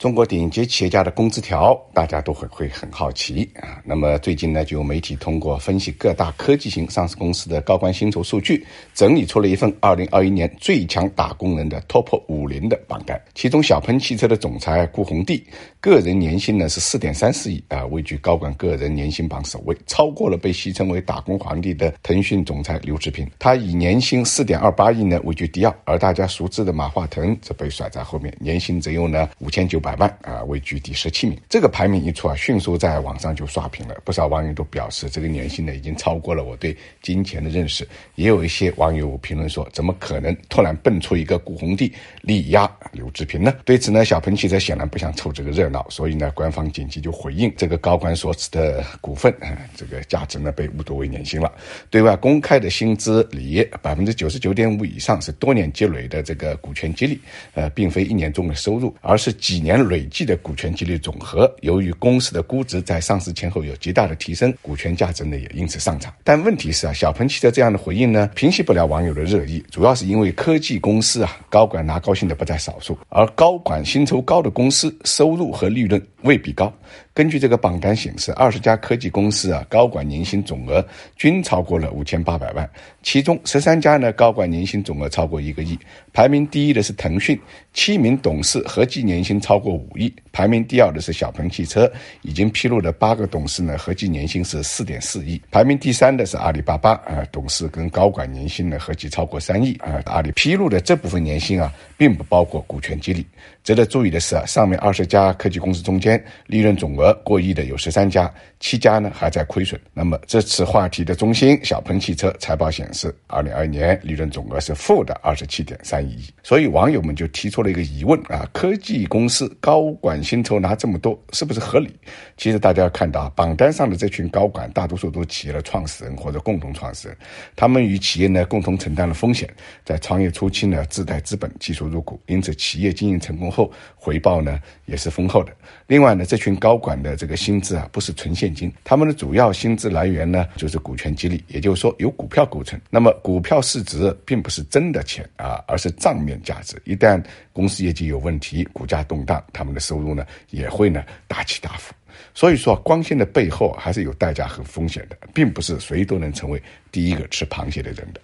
中国顶级企业家的工资条，大家都会会很好奇啊。那么最近呢，就有媒体通过分析各大科技型上市公司的高管薪酬数据，整理出了一份二零二一年最强打工人的 TOP 五零的榜单。其中，小鹏汽车的总裁顾宏帝个人年薪呢是四点三四亿啊，位居高管个人年薪榜首位，超过了被戏称为“打工皇帝”的腾讯总裁刘炽平。他以年薪四点二八亿呢位居第二，而大家熟知的马化腾则被甩在后面，年薪只有呢五千九百。百万啊，位居第十七名。这个排名一出啊，迅速在网上就刷屏了。不少网友都表示，这个年薪呢已经超过了我对金钱的认识。也有一些网友评论说，怎么可能突然蹦出一个顾宏棣力压刘志平呢？对此呢，小鹏汽车显然不想凑这个热闹，所以呢，官方紧急就回应，这个高管所持的股份啊，这个价值呢被误读为年薪了。对外公开的薪资里，百分之九十九点五以上是多年积累的这个股权激励，呃，并非一年中的收入，而是几年。累计的股权激励总和，由于公司的估值在上市前后有极大的提升，股权价值呢也因此上涨。但问题是啊，小鹏汽车这样的回应呢，平息不了网友的热议，主要是因为科技公司啊，高管拿高薪的不在少数，而高管薪酬高的公司，收入和利润未必高。根据这个榜单显示，二十家科技公司啊，高管年薪总额均超过了五千八百万，其中十三家呢，高管年薪总额超过一个亿。排名第一的是腾讯，七名董事合计年薪超过五亿。排名第二的是小鹏汽车，已经披露的八个董事呢，合计年薪是四点四亿。排名第三的是阿里巴巴，啊，董事跟高管年薪呢合计超过三亿。啊，阿里披露的这部分年薪啊，并不包括股权激励。值得注意的是啊，上面二十家科技公司中间，利润总额过亿的有十三家，七家呢还在亏损。那么这次话题的中心，小鹏汽车财报显示，二零二一年利润总额是负的二十七点三一亿。所以网友们就提出了一个疑问啊，科技公司高管薪酬拿这么多，是不是合理？其实大家要看到，榜单上的这群高管，大多数都是企业的创始人或者共同创始人，他们与企业呢共同承担了风险，在创业初期呢自带资本，技术入股，因此企业经营成功。后回报呢也是丰厚的。另外呢，这群高管的这个薪资啊，不是纯现金，他们的主要薪资来源呢就是股权激励，也就是说由股票构成。那么股票市值并不是真的钱啊，而是账面价值。一旦公司业绩有问题，股价动荡，他们的收入呢也会呢大起大伏。所以说，光鲜的背后还是有代价和风险的，并不是谁都能成为第一个吃螃蟹的人的。